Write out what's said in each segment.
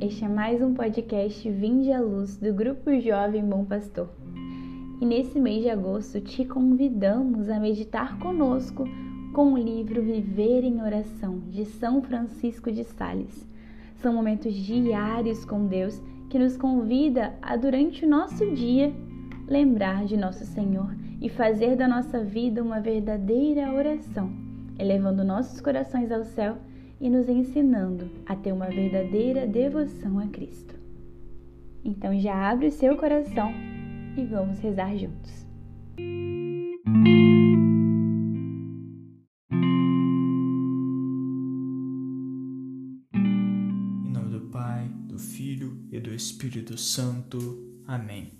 Este é mais um podcast Vinde à Luz do Grupo Jovem Bom Pastor. E nesse mês de agosto te convidamos a meditar conosco com o livro Viver em Oração de São Francisco de Sales. São momentos diários com Deus que nos convida a, durante o nosso dia, lembrar de nosso Senhor e fazer da nossa vida uma verdadeira oração, elevando nossos corações ao céu e nos ensinando a ter uma verdadeira devoção a Cristo. Então já abre o seu coração e vamos rezar juntos. Em nome do Pai, do Filho e do Espírito Santo. Amém.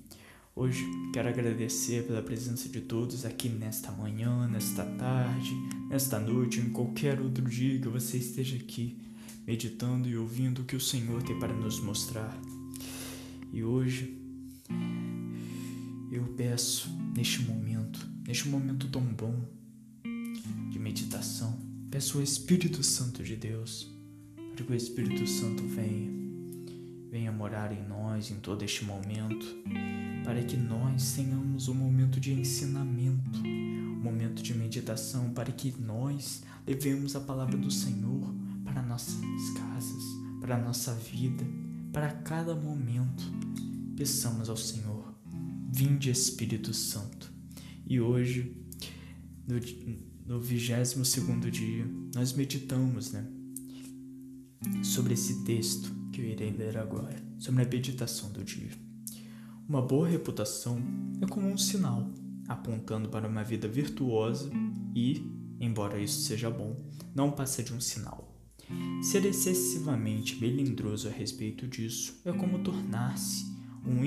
Hoje quero agradecer pela presença de todos aqui nesta manhã, nesta tarde, nesta noite, em qualquer outro dia que você esteja aqui, meditando e ouvindo o que o Senhor tem para nos mostrar. E hoje eu peço, neste momento, neste momento tão bom de meditação, peço ao Espírito Santo de Deus, para que o Espírito Santo venha, venha morar em nós em todo este momento para que nós tenhamos um momento de ensinamento, um momento de meditação, para que nós levemos a palavra do Senhor para nossas casas, para nossa vida, para cada momento. Peçamos ao Senhor, vinde Espírito Santo. E hoje, no, vigésimo segundo dia, nós meditamos, né? Sobre esse texto que eu irei ler agora, sobre a meditação do dia. Uma boa reputação é como um sinal apontando para uma vida virtuosa e, embora isso seja bom, não passa de um sinal. Ser excessivamente melindroso a respeito disso é como tornar-se um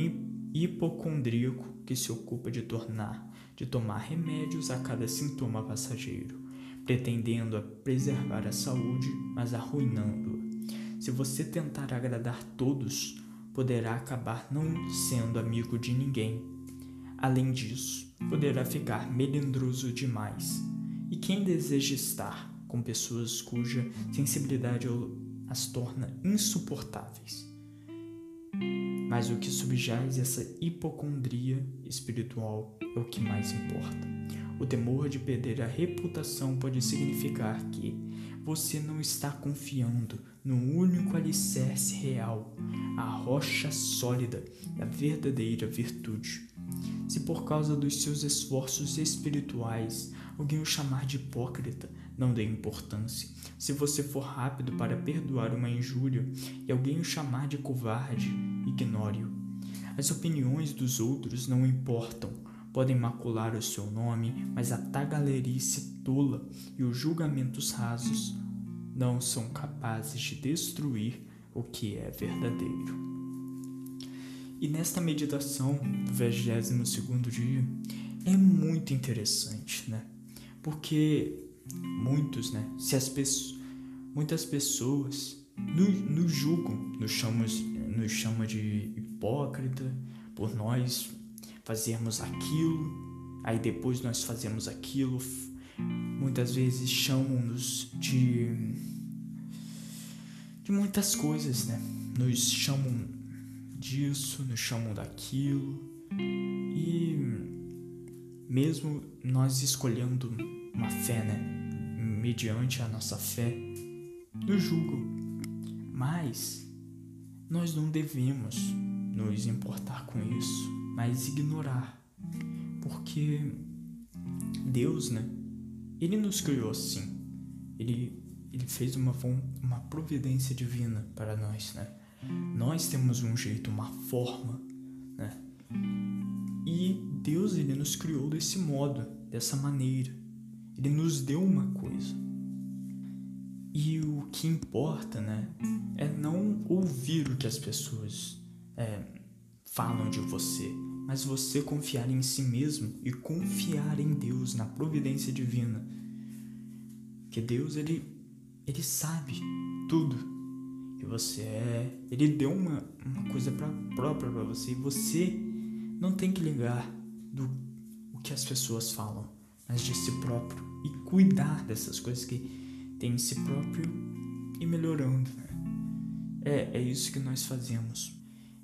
hipocondríaco que se ocupa de tornar, de tomar remédios a cada sintoma passageiro, pretendendo preservar a saúde, mas arruinando-a. Se você tentar agradar todos, poderá acabar não sendo amigo de ninguém. Além disso, poderá ficar melindroso demais. E quem deseja estar com pessoas cuja sensibilidade as torna insuportáveis? Mas o que subjaz essa hipocondria espiritual é o que mais importa. O temor de perder a reputação pode significar que você não está confiando no único alicerce real, a rocha sólida da verdadeira virtude. Se por causa dos seus esforços espirituais alguém o chamar de hipócrita, não dê importância. Se você for rápido para perdoar uma injúria e alguém o chamar de covarde, ignore-o. As opiniões dos outros não importam. Podem macular o seu nome, mas a tagalerice tola e os julgamentos rasos não são capazes de destruir o que é verdadeiro. E nesta meditação do 22 segundo dia é muito interessante, né? Porque muitos, né? Se as pessoas, muitas pessoas nos, nos julgam, nos nos chamam de hipócrita por nós fazermos aquilo, aí depois nós fazemos aquilo, muitas vezes chamam-nos de de muitas coisas, né? Nos chamam disso, nos chamam daquilo e mesmo nós escolhendo uma fé, né? Mediante a nossa fé, nos julgam. Mas nós não devemos nos importar com isso, mas ignorar. Porque Deus, né? Ele nos criou assim. Ele, ele fez uma, uma providência divina para nós, né? Nós temos um jeito, uma forma, né? E Deus, ele nos criou desse modo, dessa maneira. Ele nos deu uma coisa. E o que importa, né? É não ouvir o que as pessoas é, falam de você, mas você confiar em si mesmo e confiar em Deus, na providência divina. Que Deus ele ele sabe tudo que você é. Ele deu uma, uma coisa pra, própria para você e você não tem que ligar do o que as pessoas falam, mas de si próprio e cuidar dessas coisas que tem em si próprio e melhorando. Né? É, é isso que nós fazemos.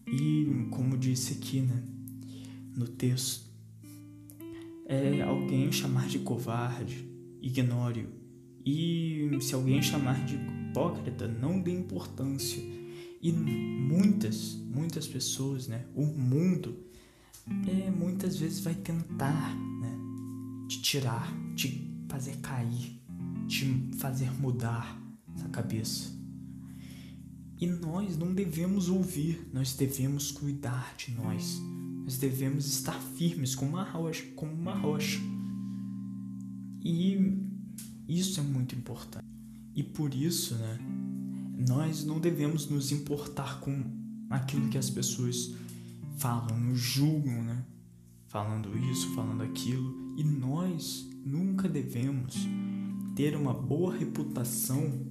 E como disse aqui, né, no texto, é alguém chamar de covarde, ignore-o. E se alguém chamar de hipócrita, não dê importância. E muitas, muitas pessoas, né, o mundo, é, muitas vezes vai tentar, né, te tirar, te fazer cair, te fazer mudar essa cabeça. E nós não devemos ouvir, nós devemos cuidar de nós. Nós devemos estar firmes como uma rocha, como uma rocha. E isso é muito importante. E por isso, né, nós não devemos nos importar com aquilo que as pessoas falam, nos julgam, né? Falando isso, falando aquilo. E nós nunca devemos ter uma boa reputação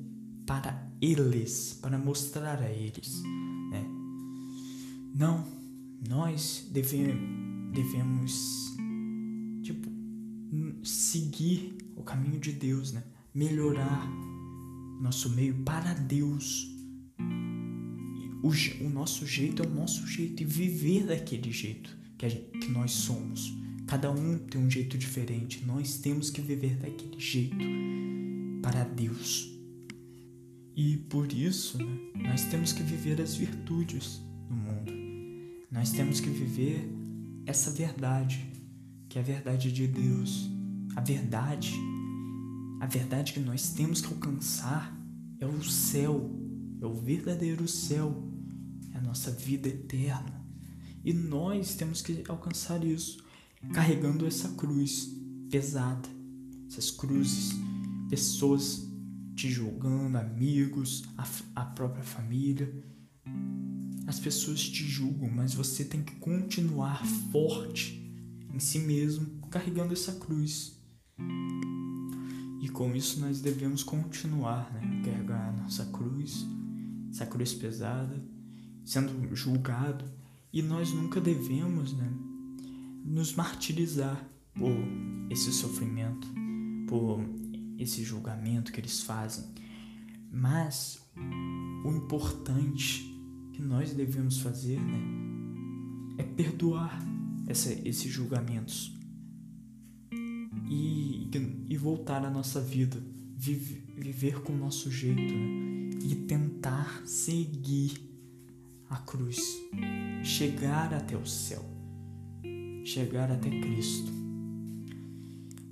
para eles, para mostrar a eles, né? Não, nós deve, devemos, tipo, seguir o caminho de Deus, né? Melhorar nosso meio para Deus. O, o nosso jeito é o nosso jeito e viver daquele jeito que, a, que nós somos. Cada um tem um jeito diferente. Nós temos que viver daquele jeito para Deus. E por isso, né, nós temos que viver as virtudes do mundo. Nós temos que viver essa verdade, que é a verdade de Deus. A verdade, a verdade que nós temos que alcançar é o céu, é o verdadeiro céu, é a nossa vida eterna. E nós temos que alcançar isso carregando essa cruz pesada, essas cruzes, pessoas te julgando, amigos, a, a própria família. As pessoas te julgam, mas você tem que continuar forte em si mesmo, carregando essa cruz. E com isso nós devemos continuar, né? Carregar a nossa cruz, essa cruz pesada, sendo julgado. E nós nunca devemos, né? Nos martirizar por esse sofrimento, por esse julgamento que eles fazem. Mas o importante que nós devemos fazer né, é perdoar essa, esses julgamentos. E, e voltar à nossa vida, vive, viver com o nosso jeito né, e tentar seguir a cruz, chegar até o céu, chegar até Cristo.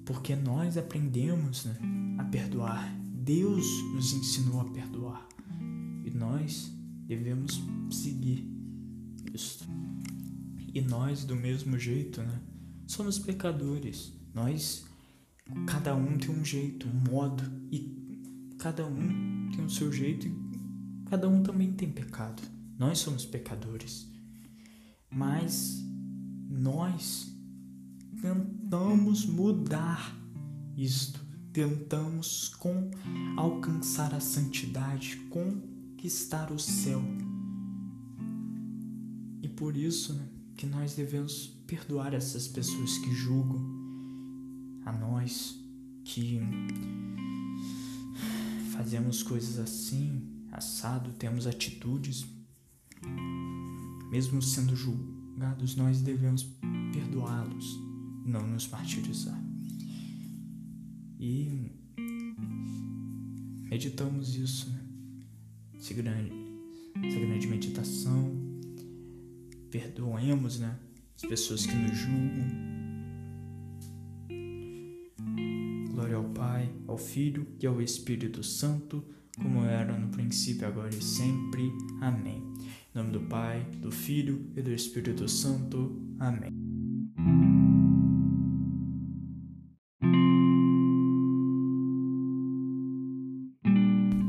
Porque nós aprendemos né, a perdoar. Deus nos ensinou a perdoar. E nós devemos seguir isso. E nós, do mesmo jeito, né, somos pecadores. Nós, cada um tem um jeito, um modo, e cada um tem o seu jeito, e cada um também tem pecado. Nós somos pecadores. Mas nós tentamos mudar isto, tentamos com alcançar a santidade, conquistar o céu. E por isso né, que nós devemos perdoar essas pessoas que julgam a nós, que fazemos coisas assim, assado, temos atitudes, mesmo sendo julgados, nós devemos perdoá-los não nos martirizar. E meditamos isso, né? Essa grande, meditação. Perdoemos, né? As pessoas que nos julgam. Glória ao Pai, ao Filho e ao Espírito Santo, como era no princípio, agora e sempre. Amém. Em nome do Pai, do Filho e do Espírito Santo. Amém.